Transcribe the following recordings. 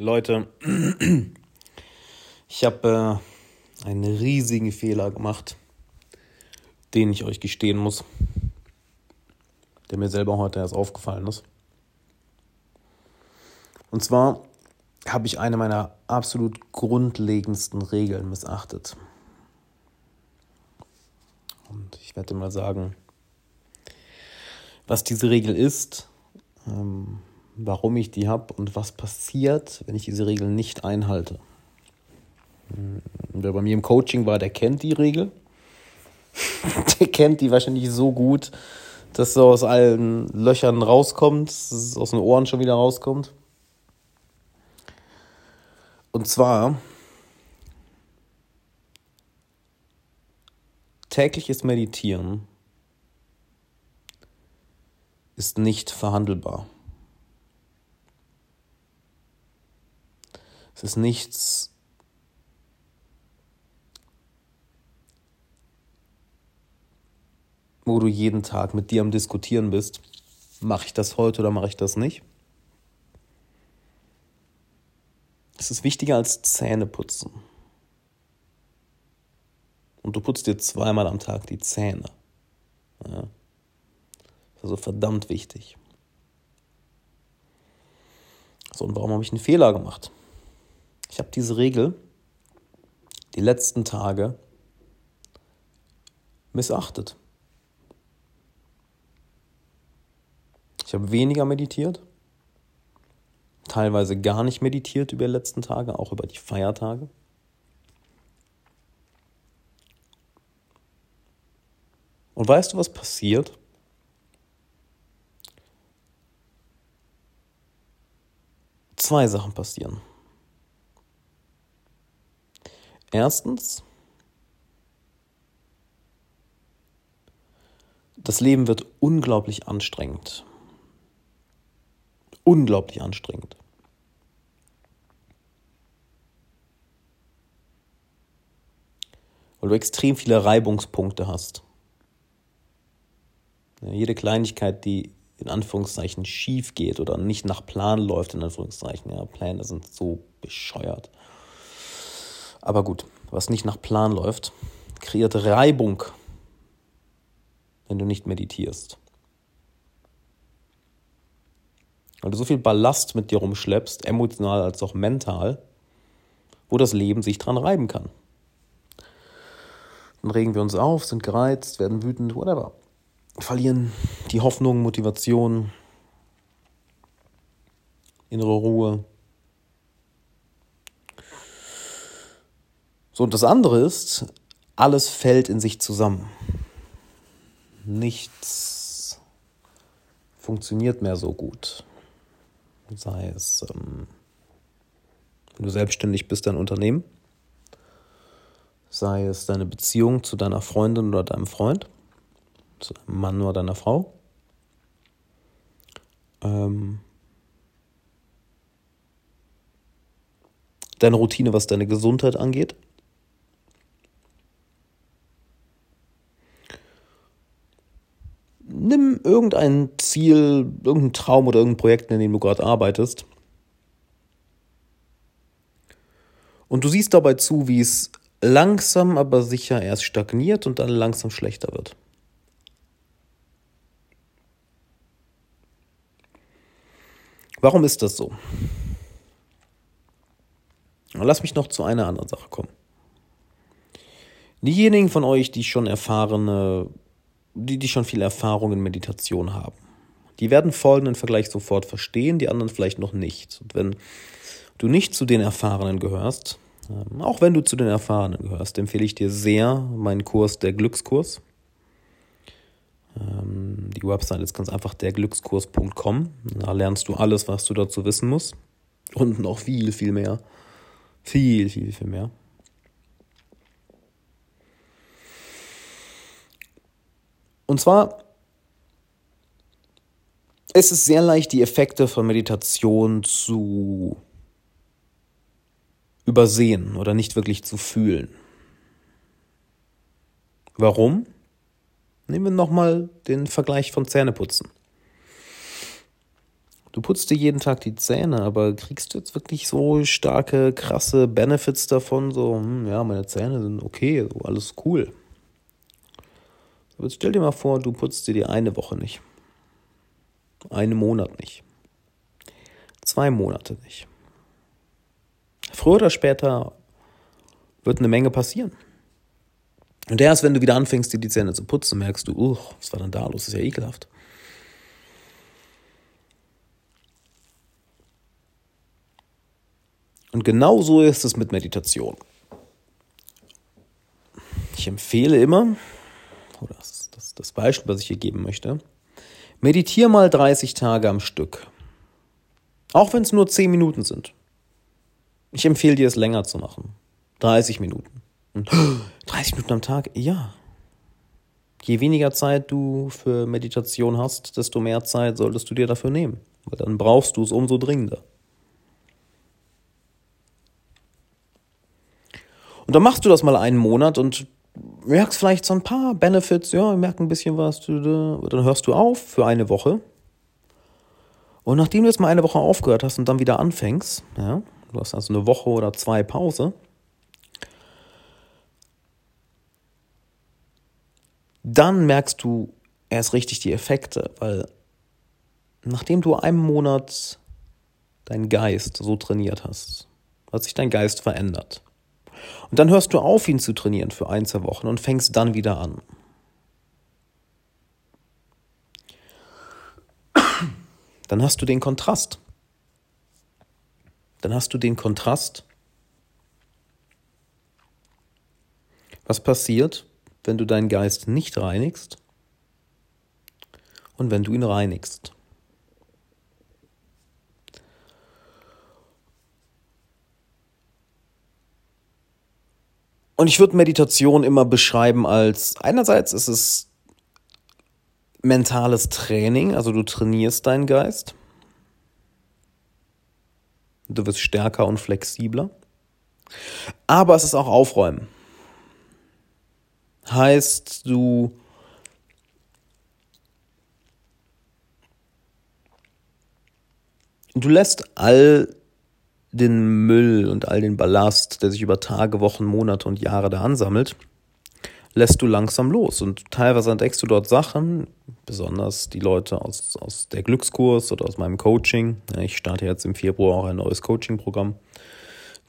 Leute, ich habe äh, einen riesigen Fehler gemacht, den ich euch gestehen muss, der mir selber heute erst aufgefallen ist. Und zwar habe ich eine meiner absolut grundlegendsten Regeln missachtet. Und ich werde mal sagen, was diese Regel ist, ähm, warum ich die habe und was passiert, wenn ich diese Regel nicht einhalte. Hm, wer bei mir im Coaching war, der kennt die Regel. der kennt die wahrscheinlich so gut, dass so aus allen Löchern rauskommt, aus den Ohren schon wieder rauskommt. Und zwar tägliches Meditieren ist nicht verhandelbar. Es ist nichts, wo du jeden Tag mit dir am Diskutieren bist. Mache ich das heute oder mache ich das nicht? Es ist wichtiger als Zähne putzen. Und du putzt dir zweimal am Tag die Zähne. Ja. Also verdammt wichtig. So, und warum habe ich einen Fehler gemacht? Ich habe diese Regel die letzten Tage missachtet. Ich habe weniger meditiert, teilweise gar nicht meditiert über die letzten Tage, auch über die Feiertage. Und weißt du, was passiert? Zwei Sachen passieren. Erstens, das Leben wird unglaublich anstrengend. Unglaublich anstrengend. Weil du extrem viele Reibungspunkte hast. jede Kleinigkeit, die in Anführungszeichen schief geht oder nicht nach Plan läuft, in Anführungszeichen, ja, Pläne sind so bescheuert. Aber gut, was nicht nach Plan läuft, kreiert Reibung, wenn du nicht meditierst. Weil du so viel Ballast mit dir rumschleppst, emotional als auch mental, wo das Leben sich dran reiben kann. Dann regen wir uns auf, sind gereizt, werden wütend, whatever. Verlieren die Hoffnung, Motivation, innere Ruhe, So, und das andere ist, alles fällt in sich zusammen. Nichts funktioniert mehr so gut. Sei es, ähm, wenn du selbstständig bist, dein Unternehmen, sei es deine Beziehung zu deiner Freundin oder deinem Freund, zu deinem Mann oder deiner Frau. Ähm, deine Routine, was deine Gesundheit angeht. Nimm irgendein Ziel, irgendein Traum oder irgendein Projekt, in dem du gerade arbeitest. Und du siehst dabei zu, wie es langsam, aber sicher erst stagniert und dann langsam schlechter wird. Warum ist das so? Lass mich noch zu einer anderen Sache kommen. Diejenigen von euch, die schon erfahrene die, die schon viel Erfahrung in Meditation haben. Die werden folgenden Vergleich sofort verstehen, die anderen vielleicht noch nicht. Und wenn du nicht zu den Erfahrenen gehörst, ähm, auch wenn du zu den Erfahrenen gehörst, empfehle ich dir sehr meinen Kurs, der Glückskurs. Ähm, die Website ist ganz einfach derglückskurs.com. Da lernst du alles, was du dazu wissen musst. Und noch viel, viel mehr. Viel, viel, viel mehr. Und zwar, es ist sehr leicht, die Effekte von Meditation zu übersehen oder nicht wirklich zu fühlen. Warum? Nehmen wir nochmal den Vergleich von Zähneputzen. du putzt dir jeden Tag die Zähne, aber kriegst du jetzt wirklich so starke, krasse Benefits davon? So, hm, ja, meine Zähne sind okay, alles cool. Aber stell dir mal vor, du putzt dir die eine Woche nicht. Einen Monat nicht. Zwei Monate nicht. Früher oder später wird eine Menge passieren. Und erst wenn du wieder anfängst, dir die Zähne zu putzen, merkst du, uh, was war denn da los? Das ist ja ekelhaft. Und genau so ist es mit Meditation. Ich empfehle immer, oder das das, das Beispiel, was ich hier geben möchte, meditiere mal 30 Tage am Stück. Auch wenn es nur 10 Minuten sind. Ich empfehle dir es länger zu machen. 30 Minuten. Und 30 Minuten am Tag? Ja. Je weniger Zeit du für Meditation hast, desto mehr Zeit solltest du dir dafür nehmen. Weil dann brauchst du es umso dringender. Und dann machst du das mal einen Monat und merkst vielleicht so ein paar Benefits, ja, merk ein bisschen was, dann hörst du auf für eine Woche. Und nachdem du jetzt mal eine Woche aufgehört hast und dann wieder anfängst, ja, du hast also eine Woche oder zwei Pause, dann merkst du erst richtig die Effekte, weil nachdem du einen Monat deinen Geist so trainiert hast, hat sich dein Geist verändert. Und dann hörst du auf, ihn zu trainieren für ein, zwei Wochen und fängst dann wieder an. Dann hast du den Kontrast. Dann hast du den Kontrast. Was passiert, wenn du deinen Geist nicht reinigst und wenn du ihn reinigst? Und ich würde Meditation immer beschreiben als, einerseits ist es mentales Training, also du trainierst deinen Geist. Du wirst stärker und flexibler. Aber es ist auch Aufräumen. Heißt, du du lässt all den Müll und all den Ballast, der sich über Tage, Wochen, Monate und Jahre da ansammelt, lässt du langsam los. Und teilweise entdeckst du dort Sachen, besonders die Leute aus, aus der Glückskurs oder aus meinem Coaching. Ich starte jetzt im Februar auch ein neues Coaching-Programm.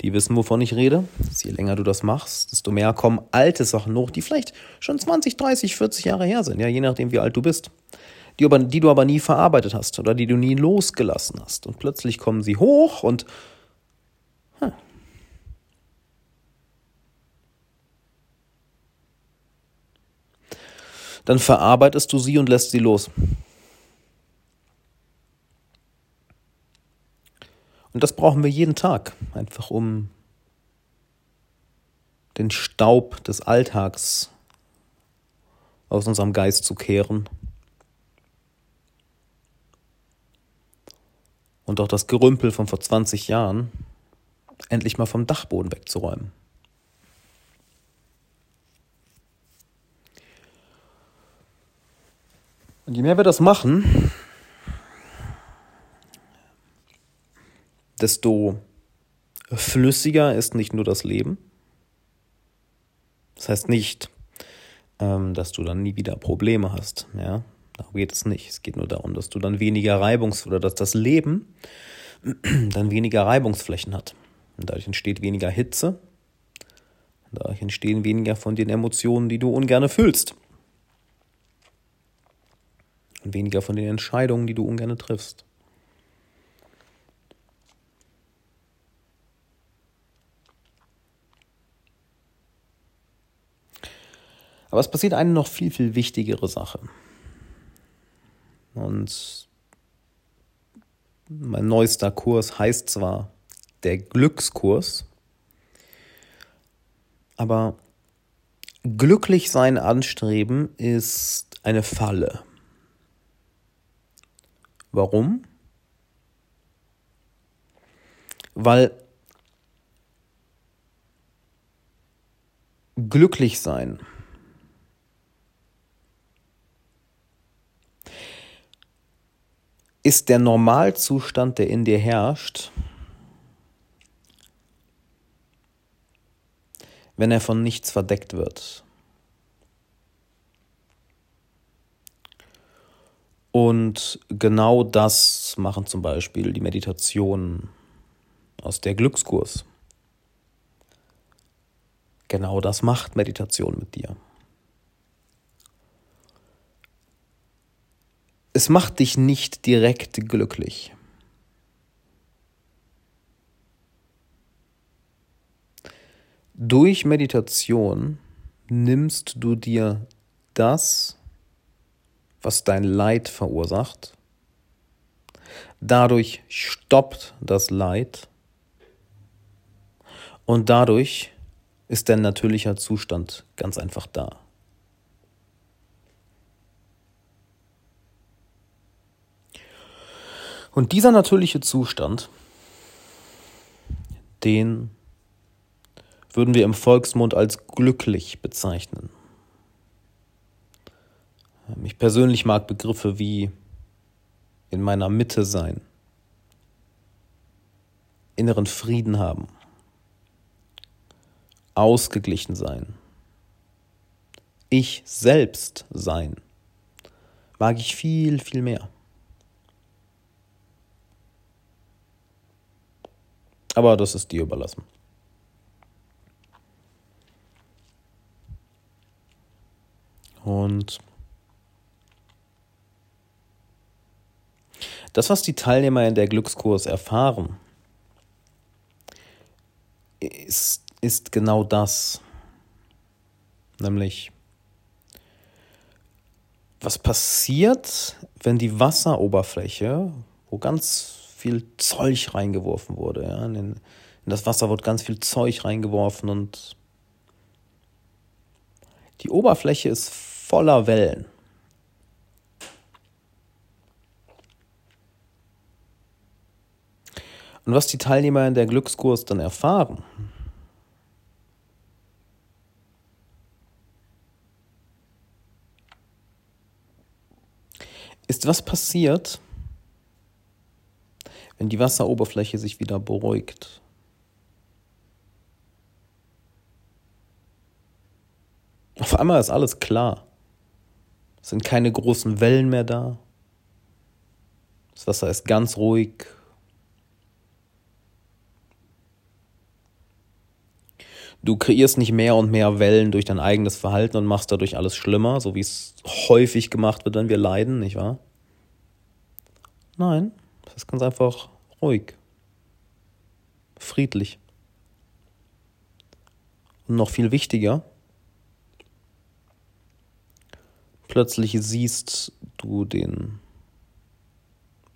Die wissen, wovon ich rede. Je länger du das machst, desto mehr kommen alte Sachen hoch, die vielleicht schon 20, 30, 40 Jahre her sind, ja, je nachdem, wie alt du bist. Die, aber, die du aber nie verarbeitet hast oder die du nie losgelassen hast. Und plötzlich kommen sie hoch und Hm. Dann verarbeitest du sie und lässt sie los. Und das brauchen wir jeden Tag, einfach um den Staub des Alltags aus unserem Geist zu kehren. Und auch das Gerümpel von vor 20 Jahren endlich mal vom Dachboden wegzuräumen. Und je mehr wir das machen, desto flüssiger ist nicht nur das Leben. Das heißt nicht, ähm, dass du dann nie wieder Probleme hast. Ja, darum geht es nicht. Es geht nur darum, dass du dann weniger Reibungs- oder dass das Leben dann weniger Reibungsflächen hat. Und dadurch entsteht weniger Hitze. Dadurch entstehen weniger von den Emotionen, die du ungern fühlst. Und weniger von den Entscheidungen, die du ungern triffst. Aber es passiert eine noch viel, viel wichtigere Sache. Und mein neuester Kurs heißt zwar der Glückskurs. Aber glücklich sein anstreben ist eine Falle. Warum? Weil glücklich sein ist der Normalzustand, der in dir herrscht, wenn er von nichts verdeckt wird. Und genau das machen zum Beispiel die Meditationen aus der Glückskurs. Genau das macht Meditation mit dir. Es macht dich nicht direkt glücklich. Durch Meditation nimmst du dir das, was dein Leid verursacht. Dadurch stoppt das Leid und dadurch ist dein natürlicher Zustand ganz einfach da. Und dieser natürliche Zustand, den würden wir im Volksmund als glücklich bezeichnen. Ich persönlich mag Begriffe wie in meiner Mitte sein, inneren Frieden haben ausgeglichen sein. Ich selbst sein. Mag ich viel, viel mehr. Aber das ist dir überlassen. Und das, was die Teilnehmer in der Glückskurs erfahren, ist ist genau das. Nämlich, was passiert, wenn die Wasseroberfläche, wo ganz viel Zeug reingeworfen wurde, ja, in, in das Wasser wird ganz viel Zeug reingeworfen und die Oberfläche ist voller Wellen. Und was die Teilnehmer in der Glückskurs dann erfahren, ist, was passiert, wenn die Wasseroberfläche sich wieder beruhigt. Auf einmal ist alles klar. Es sind keine großen Wellen mehr da. Das Wasser ist ganz ruhig. Du kreierst nicht mehr und mehr Wellen durch dein eigenes Verhalten und machst dadurch alles schlimmer, so wie es häufig gemacht wird, wenn wir leiden, nicht wahr? Nein, es ist ganz einfach ruhig, friedlich. Und noch viel wichtiger, plötzlich siehst du den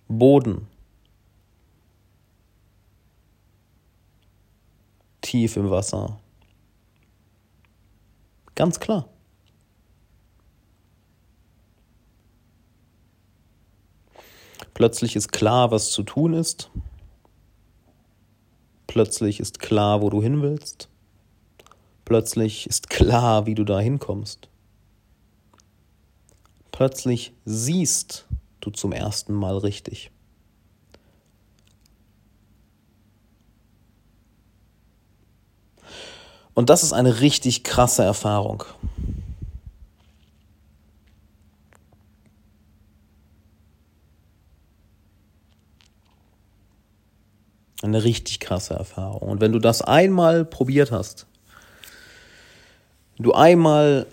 Boden tief im Wasser. Ganz klar. Plötzlich ist klar, was zu tun ist. Plötzlich ist klar, wo du hin willst. Plötzlich ist klar, wie du da hinkommst. Plötzlich siehst du zum ersten Mal richtig. Und das ist eine richtig krasse Erfahrung. Eine richtig krasse Erfahrung. Und wenn du das einmal probiert hast, du einmal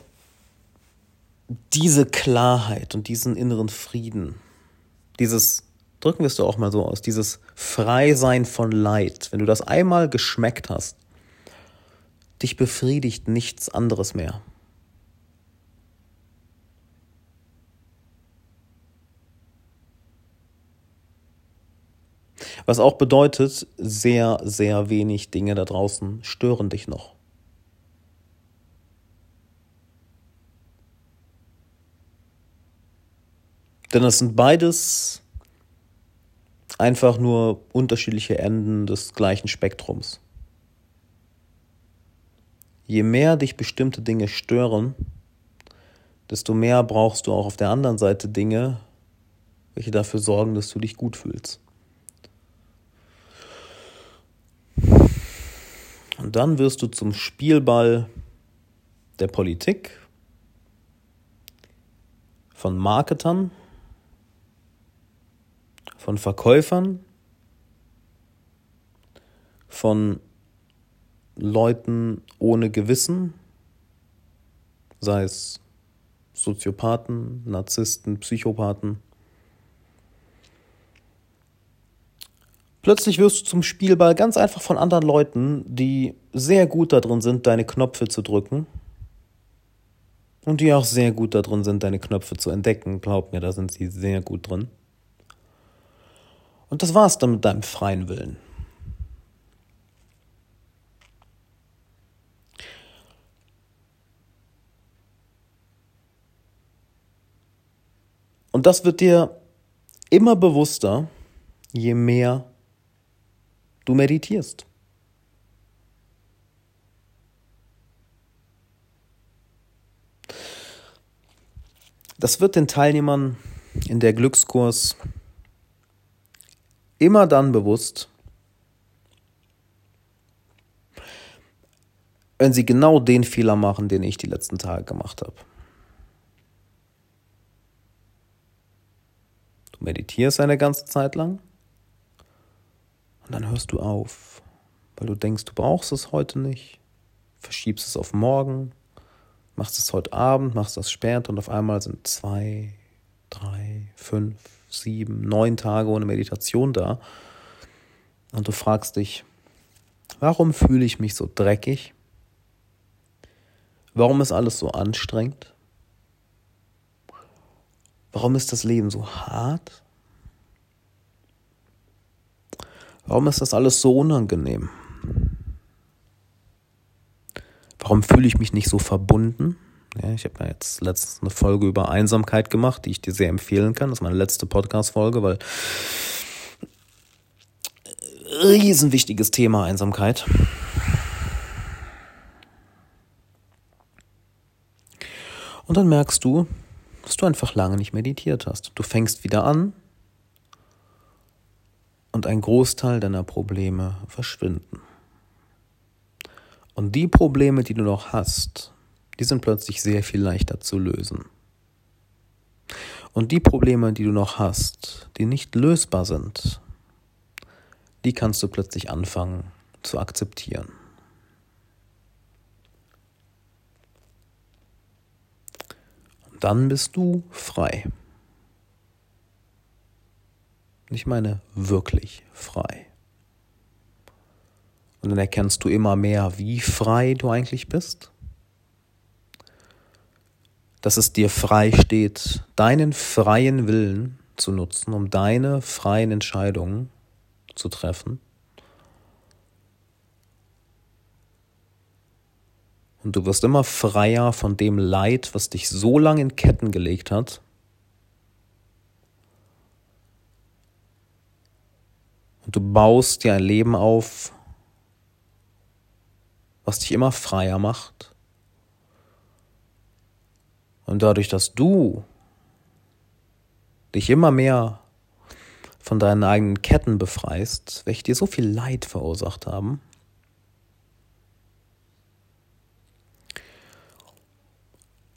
diese Klarheit und diesen inneren Frieden, dieses, drücken wir es doch auch mal so aus, dieses Freisein von Leid, wenn du das einmal geschmeckt hast, dich befriedigt nichts anderes mehr. Was auch bedeutet, sehr, sehr wenig Dinge da draußen stören dich noch. Denn es sind beides einfach nur unterschiedliche Enden des gleichen Spektrums. Je mehr dich bestimmte Dinge stören, desto mehr brauchst du auch auf der anderen Seite Dinge, welche dafür sorgen, dass du dich gut fühlst. Und dann wirst du zum Spielball der Politik, von Marketern, von Verkäufern, von Leuten ohne Gewissen, sei es Soziopathen, Narzissten, Psychopathen. Plötzlich wirst du zum Spielball ganz einfach von anderen Leuten, die sehr gut darin sind, deine Knöpfe zu drücken. Und die auch sehr gut darin sind, deine Knöpfe zu entdecken. Glaub mir, da sind sie sehr gut drin. Und das war's dann mit deinem freien Willen. Und das wird dir immer bewusster, je mehr du meditierst. Das wird den Teilnehmern in der Glückskurs immer dann bewusst, wenn sie genau den Fehler machen, den ich die letzten Tage gemacht habe. Du meditierst eine ganze Zeit lang und dann hörst du auf, weil du denkst, du brauchst es heute nicht, verschiebst es auf morgen, machst es heute Abend, machst das später und auf einmal sind zwei, drei, fünf, sieben, neun Tage ohne Meditation da. Und du fragst dich, warum fühle ich mich so dreckig? Warum ist alles so anstrengend? Warum ist das Leben so hart? Warum ist das alles so unangenehm? Warum fühle ich mich nicht so verbunden? Ja, ich habe ja jetzt letztens eine Folge über Einsamkeit gemacht, die ich dir sehr empfehlen kann. Das ist meine letzte Podcast-Folge, weil riesenwichtiges Thema Einsamkeit. Und dann merkst du, dass du einfach lange nicht meditiert hast. Du fängst wieder an und ein Großteil deiner Probleme verschwinden. Und die Probleme, die du noch hast, die sind plötzlich sehr viel leichter zu lösen. Und die Probleme, die du noch hast, die nicht lösbar sind, die kannst du plötzlich anfangen zu akzeptieren. Dann bist du frei. Ich meine wirklich frei. Und dann erkennst du immer mehr, wie frei du eigentlich bist. Dass es dir frei steht, deinen freien Willen zu nutzen, um deine freien Entscheidungen zu treffen. Und du wirst immer freier von dem Leid, was dich so lange in Ketten gelegt hat. Und du baust dir ein Leben auf, was dich immer freier macht. Und dadurch, dass du dich immer mehr von deinen eigenen Ketten befreist, welche dir so viel Leid verursacht haben,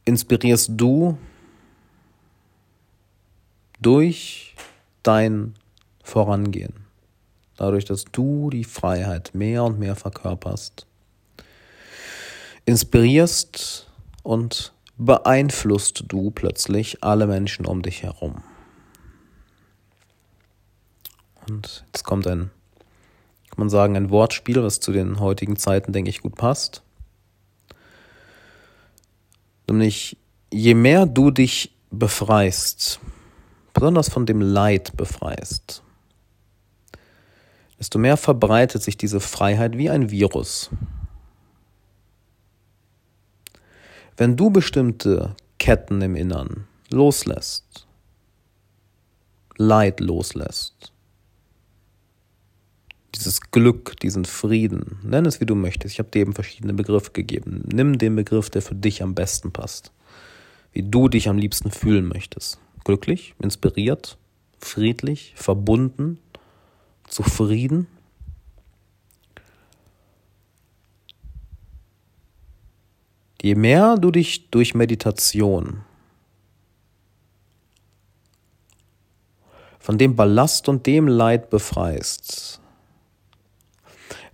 inspirierst du durch dein Vorangehen, dadurch, dass du die Freiheit mehr und mehr verkörperst, inspirierst und beeinflusst du plötzlich alle Menschen um dich herum. Und jetzt kommt ein, kann man sagen, ein Wortspiel, was zu den heutigen Zeiten, denke ich, gut passt. Nämlich, je mehr du dich befreist, besonders von dem Leid befreist, desto mehr verbreitet sich diese Freiheit wie ein Virus. Wenn du bestimmte Ketten im Innern loslässt, Leid loslässt, dieses Glück, diesen Frieden, nenn es wie du möchtest. Ich habe dir eben verschiedene Begriffe gegeben. Nimm den Begriff, der für dich am besten passt. Wie du dich am liebsten fühlen möchtest. Glücklich, inspiriert, friedlich, verbunden, zufrieden. Je mehr du dich durch Meditation von dem Ballast und dem Leid befreist,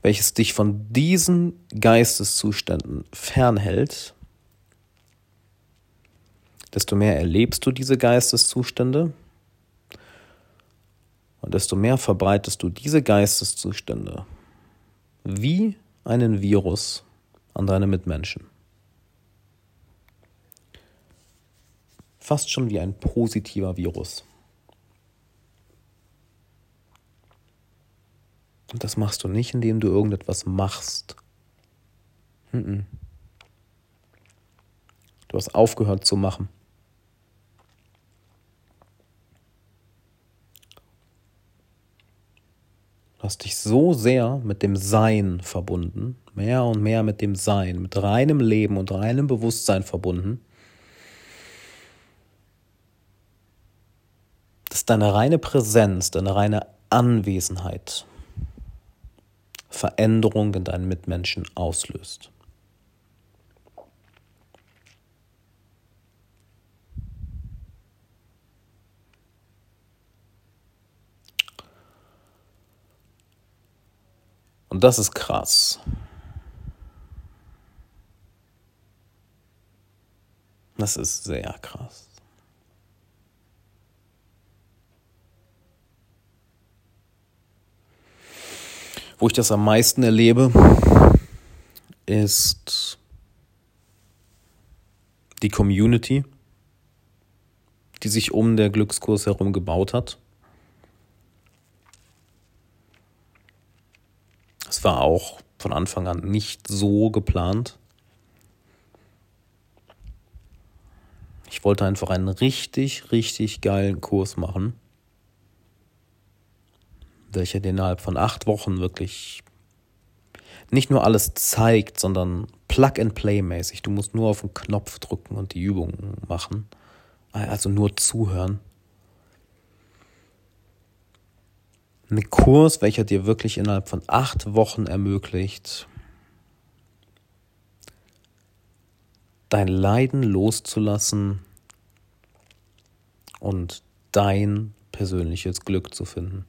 welches dich von diesen Geisteszuständen fernhält, desto mehr erlebst du diese Geisteszustände und desto mehr verbreitest du diese Geisteszustände wie einen Virus an deine Mitmenschen. Fast schon wie ein positiver Virus. Und das machst du nicht, indem du irgendetwas machst. Du hast aufgehört zu machen. Du hast dich so sehr mit dem Sein verbunden, mehr und mehr mit dem Sein, mit reinem Leben und reinem Bewusstsein verbunden, dass deine reine Präsenz, deine reine Anwesenheit Veränderung in deinen Mitmenschen auslöst. Und das ist krass. Das ist sehr krass. Wo ich das am meisten erlebe, ist die Community, die sich um der Glückskurs herum gebaut hat. Es war auch von Anfang an nicht so geplant. Ich wollte einfach einen richtig, richtig geilen Kurs machen welcher dir innerhalb von acht Wochen wirklich nicht nur alles zeigt, sondern Plug-and-Play-mäßig. Du musst nur auf den Knopf drücken und die Übungen machen. Also nur zuhören. Ein Kurs, welcher dir wirklich innerhalb von acht Wochen ermöglicht, dein Leiden loszulassen und dein persönliches Glück zu finden.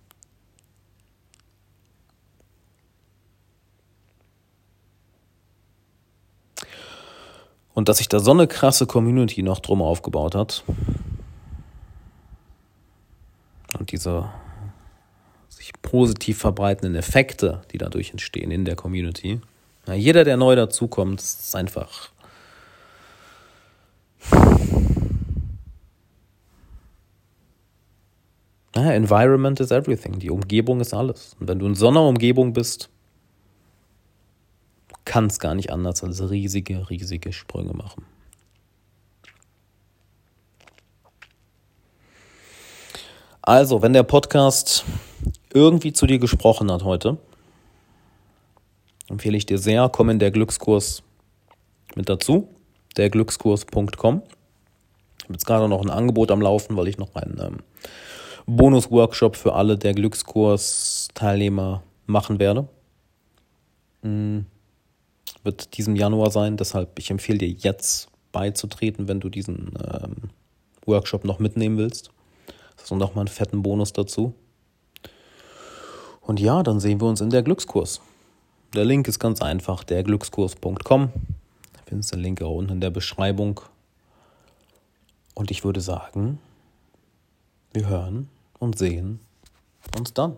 Und dass sich da so eine krasse Community noch drum aufgebaut hat. Und diese sich positiv verbreitenden Effekte, die dadurch entstehen in der Community. Ja, jeder, der neu dazukommt, ist einfach. Environment is everything. Die Umgebung ist alles. Und wenn du in so einer Umgebung bist, kann es gar nicht anders als riesige, riesige Sprünge machen. Also, wenn der Podcast irgendwie zu dir gesprochen hat heute, empfehle ich dir sehr, komm in der Glückskurs mit dazu, derglückskurs.com. Ich habe jetzt gerade noch ein Angebot am Laufen, weil ich noch einen ähm, Bonus-Workshop für alle der Glückskurs-Teilnehmer machen werde. Mhm wird diesen Januar sein. Deshalb, ich empfehle dir jetzt beizutreten, wenn du diesen ähm, Workshop noch mitnehmen willst. Das ist nochmal einen fetten Bonus dazu. Und ja, dann sehen wir uns in der Glückskurs. Der Link ist ganz einfach, derglückskurs.com. Du findest den Link auch unten in der Beschreibung. Und ich würde sagen, wir hören und sehen uns dann.